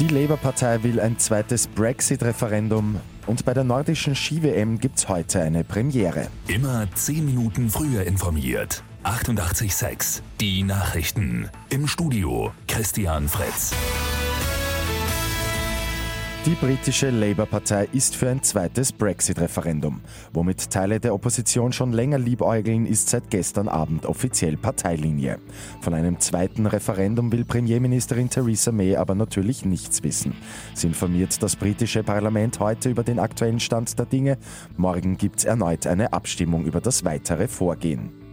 Die Labour-Partei will ein zweites Brexit-Referendum und bei der nordischen Ski-WM gibt es heute eine Premiere. Immer 10 Minuten früher informiert. 88.6 Die Nachrichten. Im Studio Christian Fritz. Die britische Labour-Partei ist für ein zweites Brexit-Referendum. Womit Teile der Opposition schon länger liebäugeln, ist seit gestern Abend offiziell Parteilinie. Von einem zweiten Referendum will Premierministerin Theresa May aber natürlich nichts wissen. Sie informiert das britische Parlament heute über den aktuellen Stand der Dinge. Morgen gibt es erneut eine Abstimmung über das weitere Vorgehen.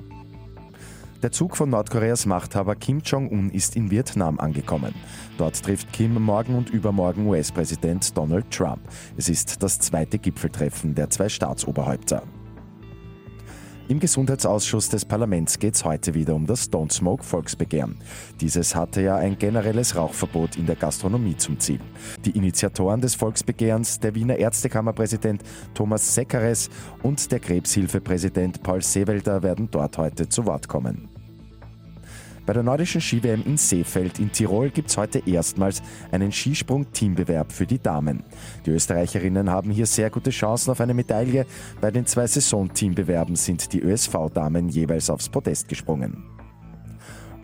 Der Zug von Nordkoreas Machthaber Kim Jong-un ist in Vietnam angekommen. Dort trifft Kim morgen und übermorgen US-Präsident Donald Trump. Es ist das zweite Gipfeltreffen der zwei Staatsoberhäupter. Im Gesundheitsausschuss des Parlaments geht es heute wieder um das Don't Smoke Volksbegehren. Dieses hatte ja ein generelles Rauchverbot in der Gastronomie zum Ziel. Die Initiatoren des Volksbegehrens, der Wiener Ärztekammerpräsident Thomas Seckeres und der Krebshilfepräsident Paul Seewelder, werden dort heute zu Wort kommen. Bei der nordischen Ski-WM in Seefeld in Tirol gibt es heute erstmals einen Skisprung-Teambewerb für die Damen. Die Österreicherinnen haben hier sehr gute Chancen auf eine Medaille. Bei den zwei Saison-Teambewerben sind die ÖSV-Damen jeweils aufs Podest gesprungen.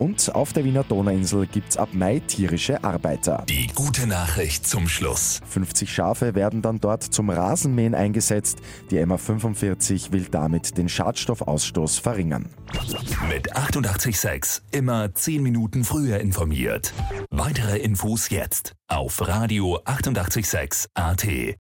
Und auf der Wiener Donauinsel gibt es ab Mai tierische Arbeiter. Die gute Nachricht zum Schluss. 50 Schafe werden dann dort zum Rasenmähen eingesetzt. Die MA45 will damit den Schadstoffausstoß verringern. Mit 886 immer 10 Minuten früher informiert. Weitere Infos jetzt auf Radio 886 AT.